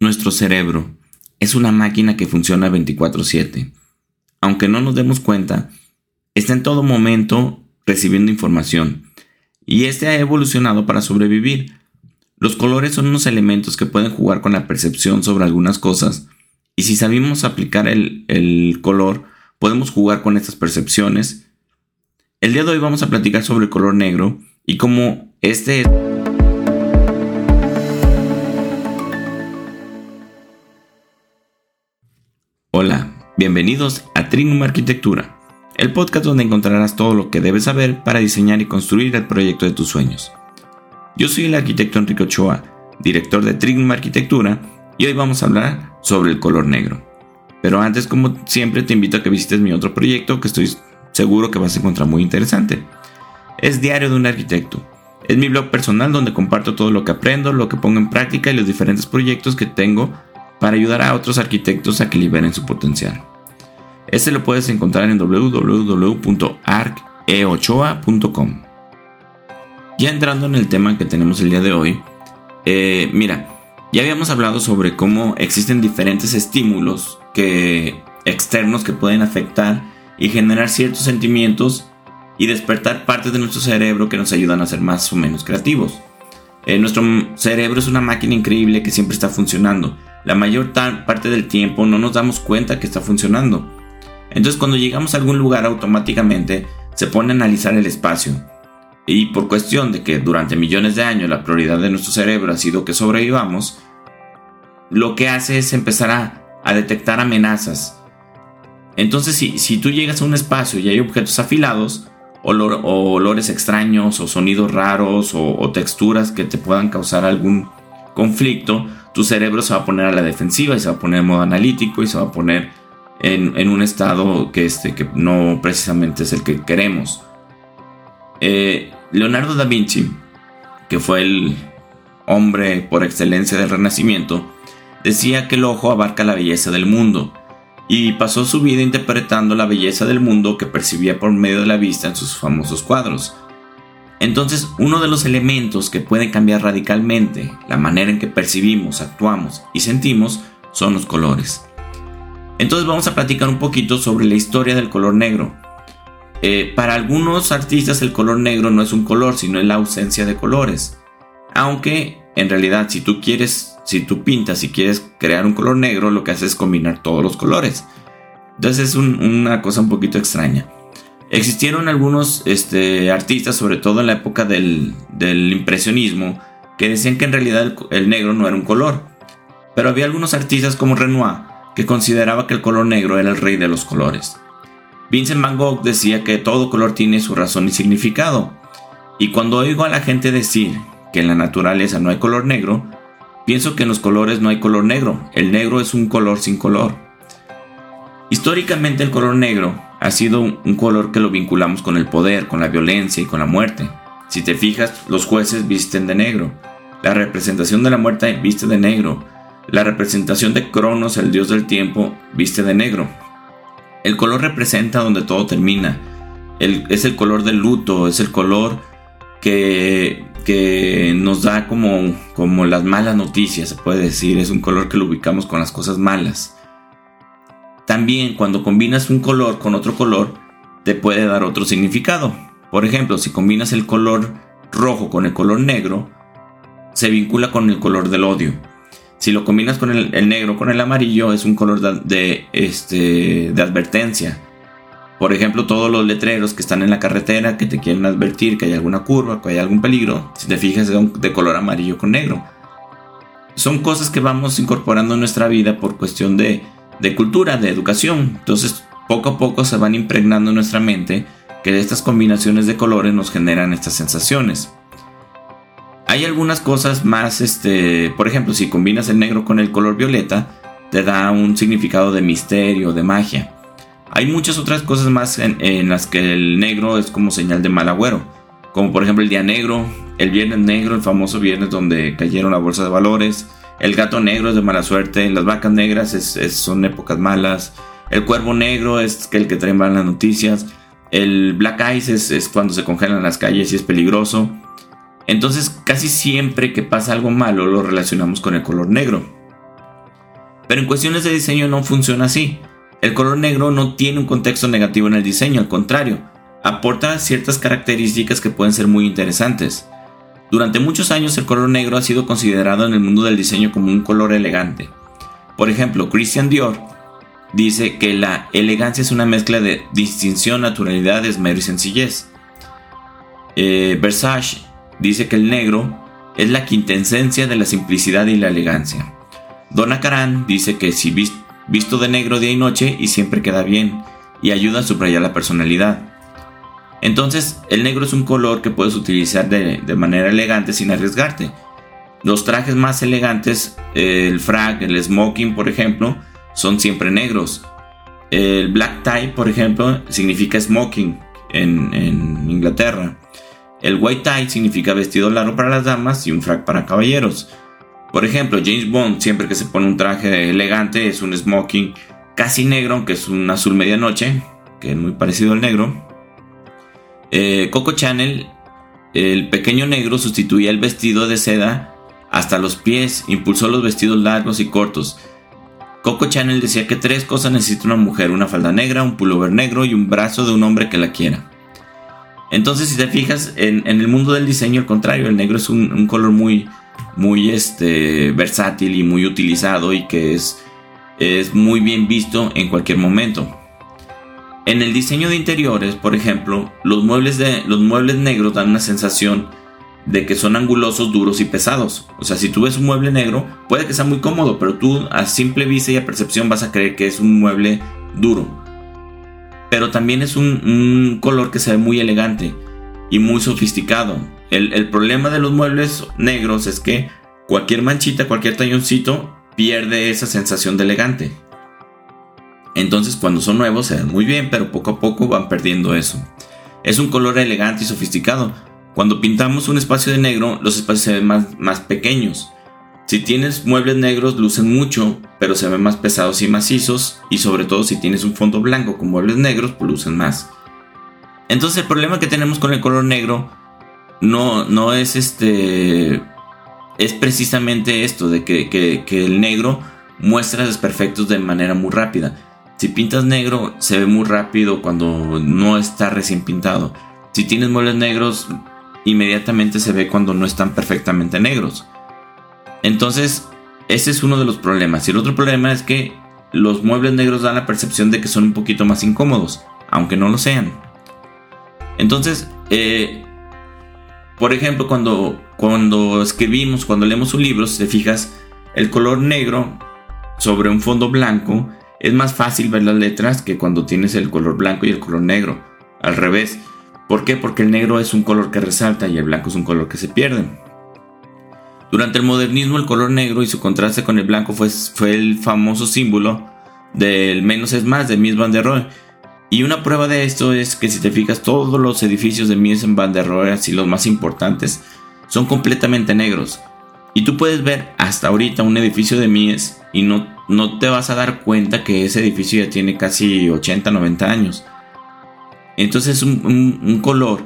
Nuestro cerebro es una máquina que funciona 24/7. Aunque no nos demos cuenta, está en todo momento recibiendo información y este ha evolucionado para sobrevivir. Los colores son unos elementos que pueden jugar con la percepción sobre algunas cosas y si sabemos aplicar el, el color, podemos jugar con estas percepciones. El día de hoy vamos a platicar sobre el color negro y cómo este Hola, bienvenidos a Trinum Arquitectura, el podcast donde encontrarás todo lo que debes saber para diseñar y construir el proyecto de tus sueños. Yo soy el arquitecto Enrique Ochoa, director de Trinum Arquitectura, y hoy vamos a hablar sobre el color negro. Pero antes, como siempre, te invito a que visites mi otro proyecto que estoy seguro que vas a encontrar muy interesante. Es Diario de un Arquitecto. Es mi blog personal donde comparto todo lo que aprendo, lo que pongo en práctica y los diferentes proyectos que tengo para ayudar a otros arquitectos a que liberen su potencial. Este lo puedes encontrar en www.arceochoa.com. Ya entrando en el tema que tenemos el día de hoy, eh, mira, ya habíamos hablado sobre cómo existen diferentes estímulos que, externos que pueden afectar y generar ciertos sentimientos y despertar partes de nuestro cerebro que nos ayudan a ser más o menos creativos. Eh, nuestro cerebro es una máquina increíble que siempre está funcionando la mayor parte del tiempo no nos damos cuenta que está funcionando. Entonces cuando llegamos a algún lugar automáticamente se pone a analizar el espacio. Y por cuestión de que durante millones de años la prioridad de nuestro cerebro ha sido que sobrevivamos, lo que hace es empezar a, detectar amenazas. Entonces si, tú llegas a un espacio y hay objetos afilados, o olores extraños, o sonidos raros, o texturas que te puedan causar algún conflicto, tu cerebro se va a poner a la defensiva y se va a poner en modo analítico y se va a poner en, un estado que, este, que no precisamente es el que queremos. Eh, Leonardo da Vinci, que fue el hombre por excelencia del Renacimiento, decía que el ojo abarca la belleza del mundo y pasó su vida interpretando la belleza del mundo que percibía por medio de la vista en sus famosos cuadros. Entonces, uno de los elementos que puede cambiar radicalmente la manera en que percibimos, actuamos y sentimos son los colores. Entonces vamos a platicar un poquito sobre la historia del color negro. Eh, para algunos artistas el color negro no es un color, sino es la ausencia de colores. Aunque en realidad si tú quieres, si tú pintas y quieres crear un color negro, lo que haces es combinar todos los colores. Entonces es una cosa un poquito extraña. Existieron algunos este, artistas, sobre todo en la época del, impresionismo, que decían que en realidad el, negro no era un color. Pero había algunos artistas como Renoir consideraba que el color negro era el rey de los colores. Vincent Van Gogh decía que todo color tiene su razón y significado. Y cuando oigo a la gente decir que en la naturaleza no hay color negro, pienso que en los colores no hay color negro. El negro es un color sin color. Históricamente el color negro ha sido un color que lo vinculamos con el poder, con la violencia y con la muerte. Si te fijas, los jueces visten de negro. La representación de la muerte viste de negro. La representación de Cronos, el dios del tiempo, viste de negro. El color representa donde todo termina. es el color del luto, es el color que, que nos da como, como las malas noticias, se puede decir. Es un color que lo ubicamos con las cosas malas. También cuando combinas un color con otro color, te puede dar otro significado. Por ejemplo, si combinas el color rojo con el color negro, se vincula con el color del odio. Si lo combinas con el, negro con el amarillo, es un color de, este, de advertencia. Por ejemplo, todos los letreros que están en la carretera que te quieren advertir que hay alguna curva, que hay algún peligro, si te fijas, son de color amarillo con negro. Son cosas que vamos incorporando en nuestra vida por cuestión de, de cultura, de educación. Entonces, poco a poco se van impregnando en nuestra mente que estas combinaciones de colores nos generan estas sensaciones. Hay algunas cosas más, este, por ejemplo, si combinas el negro con el color violeta, te da un significado de misterio, de magia. Hay muchas otras cosas más en, las que el negro es como señal de mal agüero, como por ejemplo el día negro, el viernes negro, el famoso viernes donde cayeron la bolsa de valores, el gato negro es de mala suerte. Las vacas negras son épocas malas. El cuervo negro es el que trae malas noticias. El black ice es, cuando se congelan las calles y es peligroso. Entonces casi siempre que pasa algo malo lo relacionamos con el color negro. Pero en cuestiones de diseño no funciona así. El color negro no tiene un contexto negativo en el diseño, al contrario, aporta ciertas características que pueden ser muy interesantes. Durante muchos años el color negro ha sido considerado en el mundo del diseño como un color elegante. Por ejemplo, Christian Dior dice que la elegancia es una mezcla de distinción, naturalidad, esmero y sencillez. Eh, Versace dice que el negro es la quintesencia de la simplicidad y la elegancia. Donna Karan dice que si visto de negro día y noche y siempre queda bien y ayuda a subrayar la personalidad. Entonces, el negro es un color que puedes utilizar de, manera elegante sin arriesgarte. Los trajes más elegantes, el frac, el smoking, por ejemplo, son siempre negros. El black tie, por ejemplo, significa smoking en, en Inglaterra. El white tie significa vestido largo para las damas y un frac para caballeros. Por ejemplo, James Bond siempre que se pone un traje elegante es un smoking casi negro, aunque es un azul medianoche, que es muy parecido al negro. Eh, Coco Chanel, el pequeño negro sustituía el vestido de seda hasta los pies, impulsó los vestidos largos y cortos. Coco Chanel decía que tres cosas necesita una mujer, una falda negra, un pullover negro y un brazo de un hombre que la quiera. Entonces, si te fijas, en, el mundo del diseño, al contrario, el negro es un, color muy, muy este, versátil y muy utilizado y que es, es muy bien visto en cualquier momento. En el diseño de interiores, por ejemplo, los muebles, de, los muebles negros dan una sensación de que son angulosos, duros y pesados. O sea, si tú ves un mueble negro, puede que sea muy cómodo, pero tú a simple vista y a percepción vas a creer que es un mueble duro. Pero también es un, color que se ve muy elegante y muy sofisticado. El, el, problema de los muebles negros es que cualquier manchita, cualquier tañoncito pierde esa sensación de elegante. Entonces cuando son nuevos se ven muy bien, pero poco a poco van perdiendo eso. Es un color elegante y sofisticado. Cuando pintamos un espacio de negro, los espacios se ven más, más pequeños. Si tienes muebles negros, lucen mucho, pero se ven más pesados y macizos, y sobre todo si tienes un fondo blanco con muebles negros, pues lucen más. Entonces el problema que tenemos con el color negro no, no es este... Es precisamente esto, de que, que el negro muestra desperfectos de manera muy rápida. Si pintas negro, se ve muy rápido cuando no está recién pintado. Si tienes muebles negros, inmediatamente se ve cuando no están perfectamente negros. Entonces, ese es uno de los problemas. Y el otro problema es que los muebles negros dan la percepción de que son un poquito más incómodos, aunque no lo sean. Entonces, eh, por ejemplo, cuando, cuando escribimos, cuando leemos un libro, si te fijas, el color negro sobre un fondo blanco es más fácil ver las letras que cuando tienes el color blanco y el color negro. Al revés. ¿Por qué? Porque el negro es un color que resalta y el blanco es un color que se pierde. Durante el modernismo el color negro y su contraste con el blanco fue, fue el famoso símbolo del menos es más de Mies van der Rohe. Y una prueba de esto es que si te fijas todos los edificios de Mies van der Rohe, así los más importantes, son completamente negros. Y tú puedes ver hasta ahorita un edificio de Mies y no, no te vas a dar cuenta que ese edificio ya tiene casi 80, 90 años. Entonces es un, color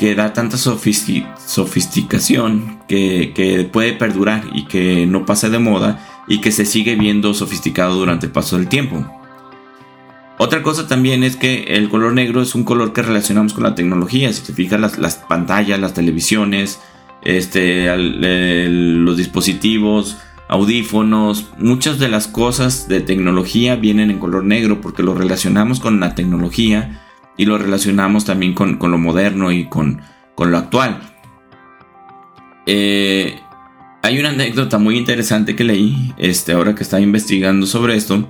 que da tanta sofisticación que, puede perdurar y que no pasa de moda y que se sigue viendo sofisticado durante el paso del tiempo. Otra cosa también es que el color negro es un color que relacionamos con la tecnología. Si te fijas las, las pantallas, las televisiones, este, los dispositivos, audífonos, muchas de las cosas de tecnología vienen en color negro porque lo relacionamos con la tecnología y lo relacionamos también con, lo moderno y con, lo actual. Eh, hay una anécdota muy interesante que leí este, ahora que estaba investigando sobre esto,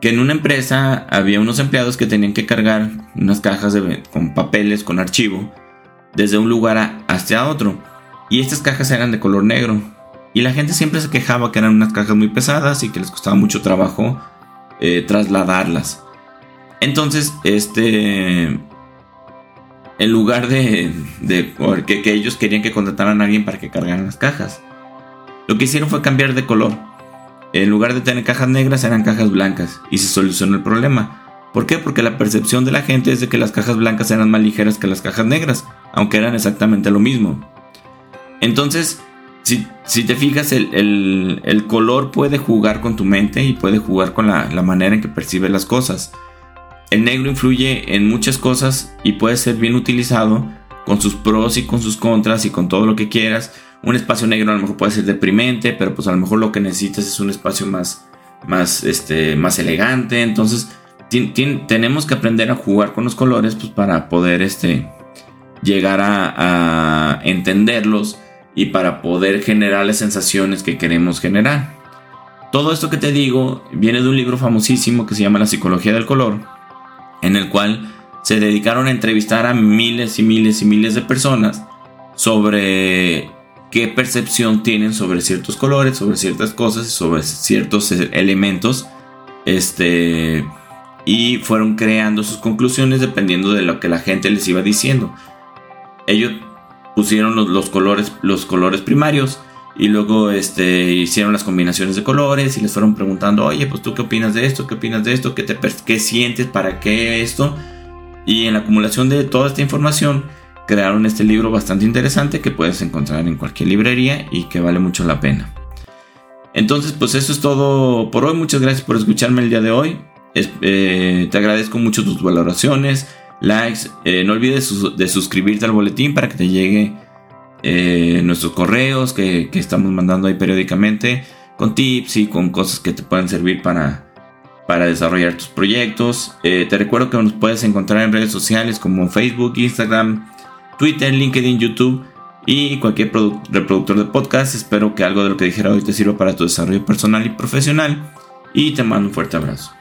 que en una empresa había unos empleados que tenían que cargar unas cajas con papeles, con archivo, desde un lugar hacia otro. Y estas cajas eran de color negro. Y la gente siempre se quejaba que eran unas cajas muy pesadas y que les costaba mucho trabajo eh, trasladarlas. Entonces, este... En lugar de, de que, ellos querían que contrataran a alguien para que cargaran las cajas, lo que hicieron fue cambiar de color. En lugar de tener cajas negras, eran cajas blancas y se solucionó el problema. ¿Por qué? Porque la percepción de la gente es de que las cajas blancas eran más ligeras que las cajas negras, aunque eran exactamente lo mismo. Entonces, si, te fijas, el, color puede jugar con tu mente y puede jugar con la, la manera en que percibes las cosas. El negro influye en muchas cosas y puede ser bien utilizado con sus pros y con sus contras y con todo lo que quieras. Un espacio negro a lo mejor puede ser deprimente, pero pues a lo mejor lo que necesitas es un espacio más, más, este, más elegante. Entonces tenemos que aprender a jugar con los colores pues, para poder este, llegar a, entenderlos y para poder generar las sensaciones que queremos generar. Todo esto que te digo viene de un libro famosísimo que se llama La psicología del color, en el cual se dedicaron a entrevistar a miles y miles y miles de personas sobre qué percepción tienen sobre ciertos colores, sobre ciertas cosas sobre ciertos elementos. Este y fueron creando sus conclusiones dependiendo de lo que la gente les iba diciendo. Ellos pusieron los, colores, los colores primarios y luego este, hicieron las combinaciones de colores y les fueron preguntando, oye, pues tú qué opinas de esto, qué opinas de esto, qué, te, qué sientes, para qué esto. Y en la acumulación de toda esta información crearon este libro bastante interesante que puedes encontrar en cualquier librería y que vale mucho la pena. Entonces, pues eso es todo por hoy. Muchas gracias por escucharme el día de hoy. Eh, te agradezco mucho tus valoraciones, likes. Eh, no olvides de suscribirte al boletín para que te llegue eh, nuestros correos que, que, estamos mandando ahí periódicamente con tips y con cosas que te puedan servir para, para desarrollar tus proyectos. te recuerdo que nos puedes encontrar en redes sociales como Facebook, Instagram, Twitter, LinkedIn, YouTube y cualquier reproductor de podcast. Espero que algo de lo que dijera hoy te sirva para tu desarrollo personal y profesional. Y te mando un fuerte abrazo.